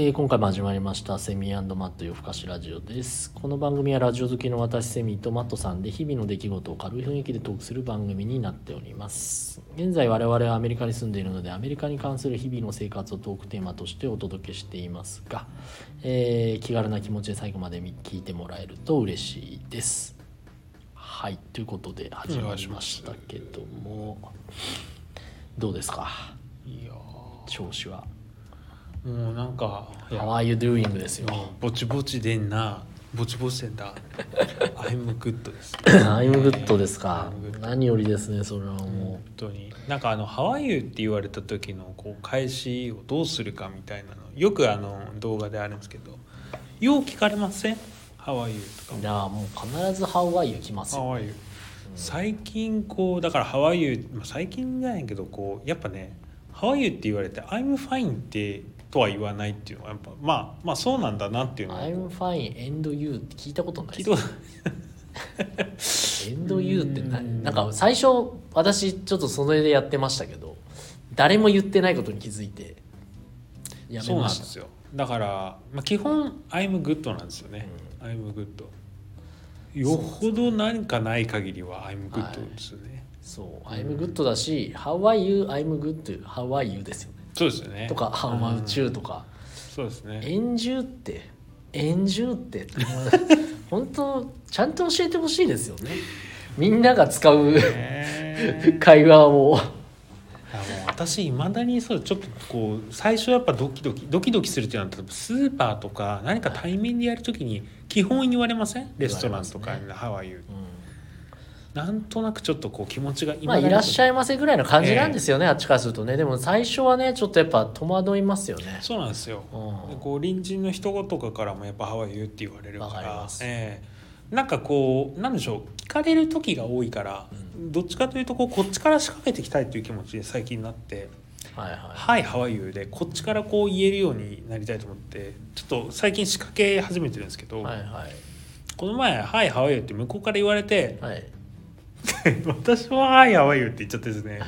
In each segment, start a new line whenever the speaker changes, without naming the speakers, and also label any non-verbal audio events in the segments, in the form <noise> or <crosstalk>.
えー今回も始まりましたセミマット夜更かしラジオです。この番組はラジオ好きの私セミとマットさんで日々の出来事を軽い雰囲気でトークする番組になっております。現在我々はアメリカに住んでいるのでアメリカに関する日々の生活をトークテーマとしてお届けしていますが、えー気軽な気持ちで最後まで聞いてもらえると嬉しいです。はいということで始まりましたけども。どうですか？
いや
調子は。
ーもうなんかいや
How are you doing? ですよ。
ぼちぼちでんな。ぼちぼちでんだ。I'm good です。
I'm good ですか。
I'm good
何よりですねそれはも
本当に。なんかあの「ハワイユー」って言われた時のこう返しをどうするかみたいなの。よくあの動画であるんですけど。よう聞かれません「How are you」とか。
ういやもう必ず How are you 来ますよ。
How are you最近こうだからハワイユーまあ最近じゃないけどこうやっぱねハワイユーって言われて「I'm fine」ってとは言わないっていうのはやっぱまあまあそうなんだなっていうのを
I'm fine and you って聞いたことない
聞いたことない。<laughs>
and you ってな
うん
なんか最初私ちょっとそれでやってましたけど誰も言ってないことに気づいてや
そう
めました。
なんですよ。だから、まあ、基本「I'm good」なんですよね「I'm good」よほど何かない限りは「I'm good
はい」
ですよね、
そう。I'm good だし How are you? I'm good How are you ですよ。ね
そうですよね。
とか How
うん。
about you とか。
そうですね。
円柱って円柱って <laughs> 本当ちゃんと教えてほしいですよね。みんなが使う
ね <laughs>
会話を。
私いまだにそうちょっとこう最初やっぱドキドキドキドキするっていうのはスーパーとか何か対面でやるときに基本言われません？レストランとか
言われ
ハワイ。
うん
なんとなくちょっとこう気持ちが
まあいらっしゃ
い
いませぐらいの感じなんですよね、あっちからするとね。でも最初はねちょっとやっぱ戸惑いますよね。
そうなんですよ。
うん。
でこう隣人の人とかからもやっぱハワイユーって言われるから
ます。
ええ。なんかこうなんでしょう聞かれる時が多いから、どっちかというとこうこっちから仕掛けていきたいという気持ちで最近になって
はいはい「
はいハワイユー」でこっちからこう言えるようになりたいと思ってちょっと最近仕掛け始めてるんですけど、
はいはい。
この前「はいハワイユー」って向こうから言われて
はい <laughs>
私は「はいハワイユー」って言っちゃってですね。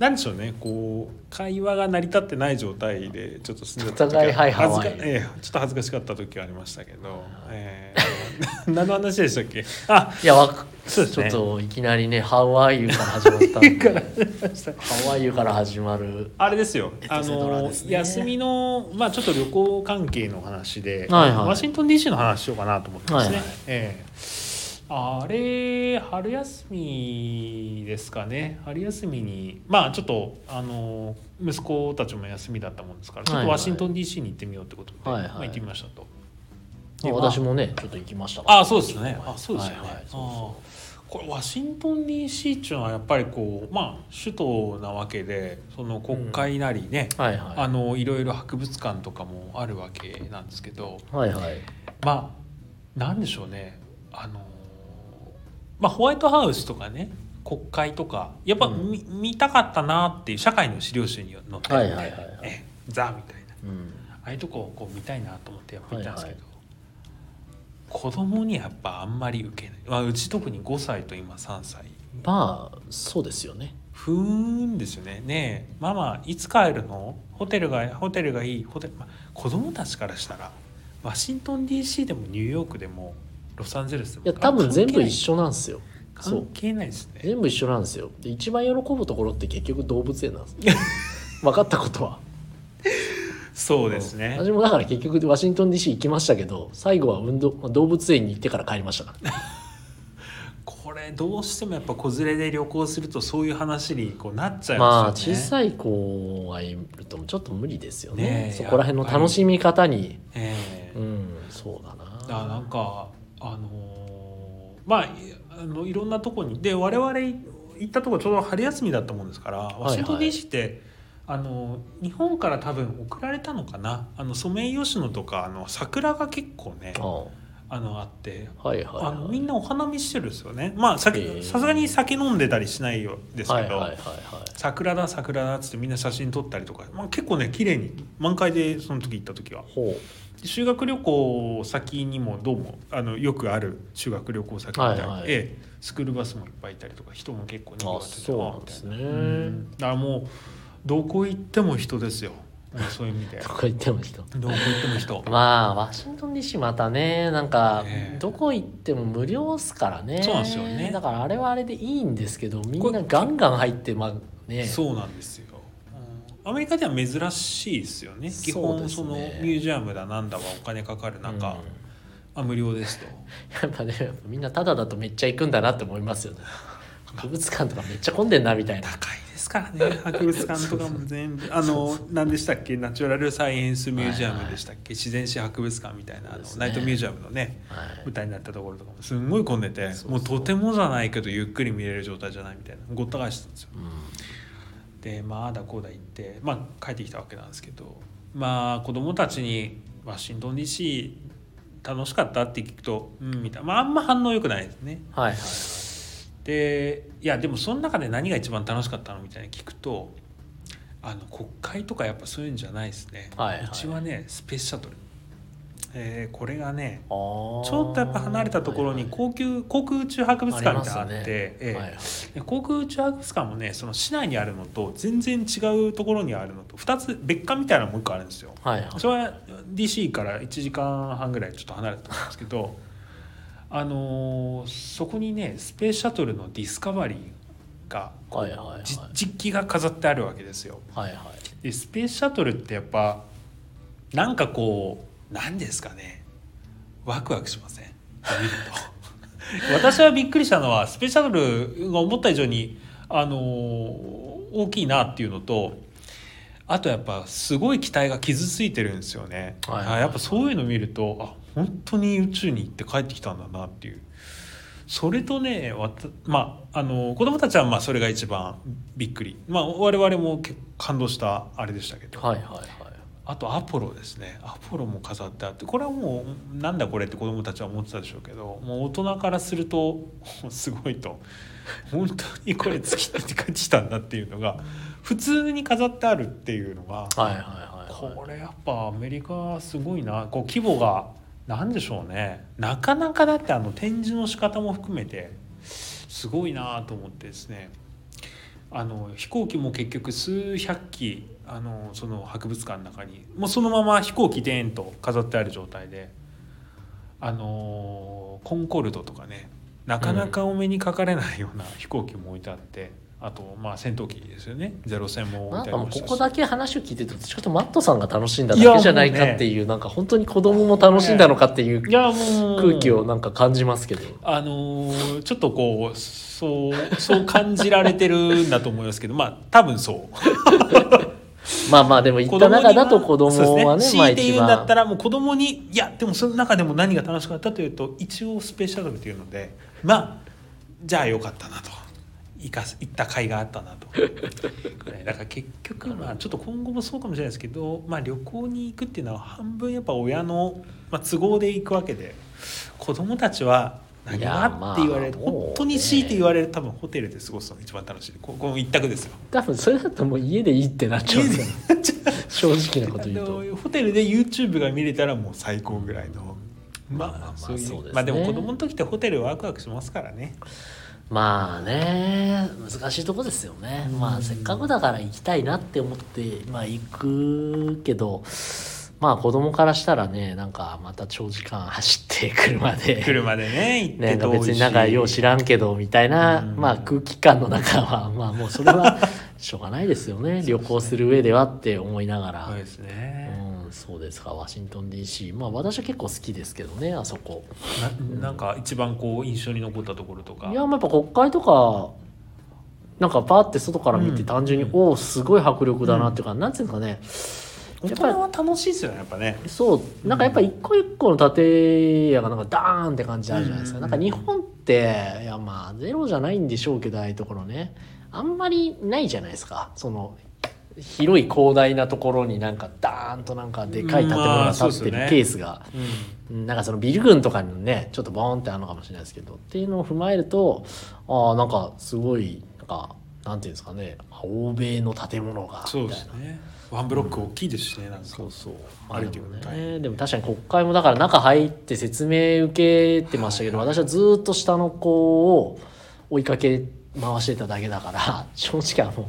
なんでしょうね。こう会話が成り立ってない状態でちょっと住んでたちょっと恥ずかしかった時はありましたけど、ええ。何の話でしたっけ？あ
いやわかちょ
そうですね。
っといきなりね「How are you」から始まったんで「How are you」から始まる。
あれですよ。あ
エトセトラ
の休みのまあちょっと旅行関係の話で、
はいはい。
ワシントン DC の話しようかなと思ってますね、
はいはい。
ええあれ春休みですかね。春休みにまあちょっとあの息子たちも休みだったもんですからちょっとワシントン DC に行ってみようってことで、
はいはい。
まあ、行ってみましたと。
まあ私もねちょっと行きました。
あそうですね。あそうですよね、
はい
これワシントン DC っていうのはやっぱりこうまあ首都なわけでその国会なりね、
はいはい。
あのいろいろ博物館とかもあるわけなんですけど
はいはい。
まあなんでしょうね。あのまあホワイトハウスとかね国会とかやっぱ
うん。
見,、見たかったなっていう社会の資料集に載ってる
はいはいはいはい。
ええザみたいな。
うん。
ああいうとこをこう見たいなと思ってやっぱ行ったんですけど、
はい
子供にはやっぱあんまり受けない、まあ、うち特に5歳と今3歳。
まあそうですよね。
ふーんですよね。ねえママいつ帰るの？ホテルがホテルがいい？ホテル、まあ、子供たちからしたらワシントン DC でもニューヨークでもロサンゼルス
いや多分全部一
緒
緒なんですよ。
関係ない。ですね。
全部一緒なんですよ。で一番喜ぶところって結局動物園なんです <laughs> 分かったことは。
そうですね。
私もだから結局ワシントン DC 行きましたけど最後は運動まあ動物園に行ってから帰りましたから。<laughs>
これどうしてもやっぱ子連れで旅行するとそういう話にこうなっちゃい
まあ
ますよね。
小さい子がいるとちょっと無理ですよね。そこら辺の楽しみ方に。
ええ。
うんそうだ
な。
なん
かあのーまあいあのいろんなとこにで我々行ったとこちょうど春休みだったもんですからワシントン
はい
DC って、あの日本から多分送られたのかな。あのソメイヨシノとかあの桜が結構ね
あ
あのあって
はいはい
あの
はい
みんなお花見してるんですよね。まあさすがに酒飲んでたりしないようですけど、
はいはいはいはい。
桜だ桜だっつってみんな写真撮ったりとか、まあ、結構ね綺麗に満開でその時行った時は。
ほ
修学旅行先にもどうもあのよくある修学旅行先みたいで、
はいはい。
ええ。スクールバスもいっぱいいたりとか人も結構にぎわってて
あそうなんですね。
うん。だからもうどこ行っても人ですよ。まあそういう意味で。
どこ行っても人。
どこ行っても人。
まあワシントン DC またねなんかどこ行っても無料っすからね。
そうなんですよね。
だからあれはあれでいいんですけどみん
これ
なガンガン入ってまあね。
そうなんですよ、うん。アメリカでは珍しいですよね。基本そのミュージアムだなんだはお金かかる中、あ無料ですと。
やっぱねみんなタダだとめっちゃ行くんだなって思いますよね。博物館とかめっちゃ混んでんなみたいな。
高いですからね。<laughs> 博物館とかも全部。あの何でしたっけ？ナチュラルサイエンスミュージアムでしたっけ、自然史博物館みたいなあの、ナイトミュージアムのね
はい。
舞台になったところとかもすんごい混んでてもうとてもじゃないけどゆっくり見れる状態じゃないみたいなごった返してたんですよ。
うん。
でまああだこうだ言ってまあ帰ってきたわけなんですけどまあ子供たちにワシントン DC 楽しかったって聞くとうんみたいな。まああんま反応良くないですね。
はいはい
でいやでもその中で何が一番楽しかったのみたいに聞くとあの国会とかやっぱそういうんじゃないですね、
はいはい。う
ちはねスペースシャトル、えーこれがねちょっとやっぱ離れたところに高級航空宇宙博物館ってあって
ね。
ええ。
はいはい。
で航空宇宙博物館もねその市内にあるのと全然違うところにあるのと2つ別館みたいなのもう一個あるんですよ。
はいはい。
それは DC から1時間半ぐらいちょっと離れてたんですけどあのーそこにねスペースシャトルのディスカバリーが
はいはいはい。
じ実機が飾ってあるわけですよ。
はいはい。
でスペースシャトルってやっぱなんかこう何ですかね。ワクワクしません？見ると。<laughs> 私はびっくりしたのはスペースシャトルが思った以上にあのー大きいなっていうのとあとやっぱすごい機体が傷ついてるんですよね、
はいはいはい。
あやっぱそういうの見るとあ本当に宇宙に行って帰ってきたんだなっていう。それとねわたまああの子供たちはまあそれが一番びっくり。まあ我々も結構感動したあれでしたけど、
はいはいはい。
あとアポロですね。アポロも飾ってあって。これはもうなんだこれって子供たちは思ってたでしょうけどもう大人からすると <laughs> すごいと。本当にこれ月に帰ってきたんだっていうのが普通に飾ってあるっていうのが
はいはいはいはい。
これやっぱアメリカすごいな。こう規模が何でしょうね。なかなかだってあの展示の仕方も含めてすごいなと思ってですね。あの飛行機も結局数百機あのその博物館の中にもうそのまま飛行機でーんと飾ってある状態であのコンコルドとかねなかなかお目にかかれないような飛行機も置いてあって、あとまあ戦闘機ですよね。ゼロ戦も
ここだけ話を聞いてるとちょっとマットさんが楽しんだだけじゃないかっていうなんか本当に子供も楽しんだのかっていう
いやもう
空気をなんか感じますけど。
あのーちょっとこうそうそう感じられてるんだと思いますけど。まあ多分そう。<laughs>
まあまあでも言った中だと子供はね
強いて
一
言うんだった
番
らもう子供にいやでもその中でも何が楽しかったというと一応スペシャルというので。まあじゃあよかったなと行かす行った甲斐があったなと。<laughs> だから結局まあちょっと今後もそうかもしれないですけど、まあ、旅行に行くっていうのは半分やっぱ親の、まあ、都合で行くわけで子供たちは何がって言われる、
まあもうね
本当に強いて言われる多分ホテルで過ごすのが一番楽しい。ここの一択ですよ。
多分それだともう家でいいってなっちゃうんですよ。ね正直なこと言うと。
ホテルで YouTube が見れたらもう最高ぐらいのまあ
まあまあ
そう
ですね。
まあでも子供の時ってホテルワクワクしますからね
まあね難しいとこですよね。まあせっかくだから行きたいなって思ってまあ行くけどまあ子供からしたらねなんかまた長時間走って車で
車でね行って
なんか
遠い。し
別になんかよう知らんけどみたいな、
うん。
まあ空気感の中はまあもうそれはしょうがないですよ <laughs> ね。旅行する上ではって思いながら、
そうですね、
うんそうですかワシントン DC まあ私は結構好きですけどねあそこ。
ななんか一番こう印象に残ったところとか。
いやまあやっぱ国会とかなんかパーって外から見て
うん。
単純に、おおすごい迫力だなっていうか、なんていうんですかね
大人は楽しいですよねやっぱね。
そうなんかやっぱ一個一個の建屋がなんかダーンって感じあるじゃないですか、
うん。
なんか日本っていやまあゼロじゃないんでしょうけどああいうところね。あんまりないじゃないですか。その広い広大なところになんかダーンとなんかでかい建物が建ってるケースが、
うん。
うんなんかそのビル群とかにねちょっとボーンってあるのかもしれないですけどっていうのを踏まえるとああなんかすごいなんかなんていうんですかね欧米の建物が
そう
みたいな
ですね。ワンブロック大きいですしねなんか。
そうそう。
歩いてくる
まあでも
みたい
ねでも確かに国会もだから中入って説明受けてましたけど、
はいはい
私はずっと下の子を追いかけ回してただけだから <laughs> 正直あの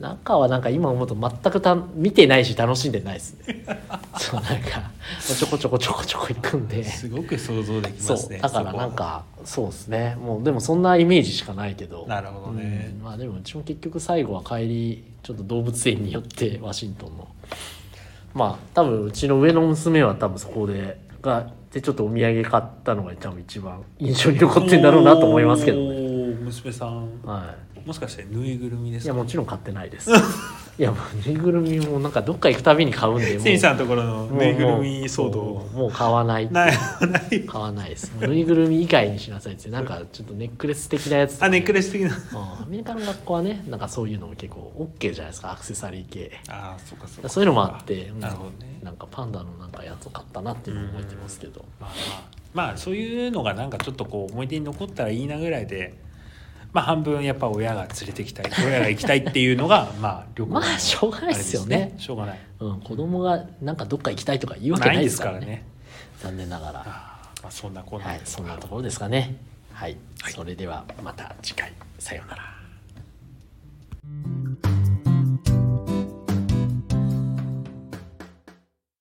中はなんか今思うと全くた見てないし楽しんでないですね。<laughs> そうなんかちょこちょこちょこちょこ行くんで。す
ごく想像でき
そ
ますね
うだからなんかそうですね。もうでもそんなイメージしかないけど。
なるほどね。
うんまあでもうちも結局最後は帰りちょっと動物園によってワシントンの。まあ多分うちの上の娘は多分そこでがでちょっとお土産買ったのが多分一番印象に残ってんだろうなと思いますけどね
娘さん。
はい。
もしかしてぬいぐるみですか？
いやもちろん買ってないです。<laughs> いやもうぬいぐるみもなんかどっか行くたびに買うんでもう。
さんのところの
もう
ぬいぐるみ騒
も
動
うもう買わない
ないない。
買わないです。ぬいぐるみ以外にしなさいってなんかちょっとネックレス的なやつとか。
あネックレス的な。
うん。アメリカの学校はねなんかそういうのも結構 OK じゃないですかアクセサリー系。
ああそうかそうか。
そういうのもあってうん。
なるほどね。
なんかパンダのなんかやつを買ったなっていうのを覚えてますけど。
まあまあ。まあそういうのがなんかちょっとこう思い出に残ったらいいなぐらいでまあ半分やっぱ親が連れてきたい親が行きたいっていうのが <laughs> まあ旅行の
まあしょうがないですよね。
しょうがない。
うん、子供がなんかどっか行きたいとか言うわけ
な
いいですすかららね
かね。
残念ながら。
まあそんなこんな
はいそんなところですかね。はい、
はい。
それではまた次回。さようなら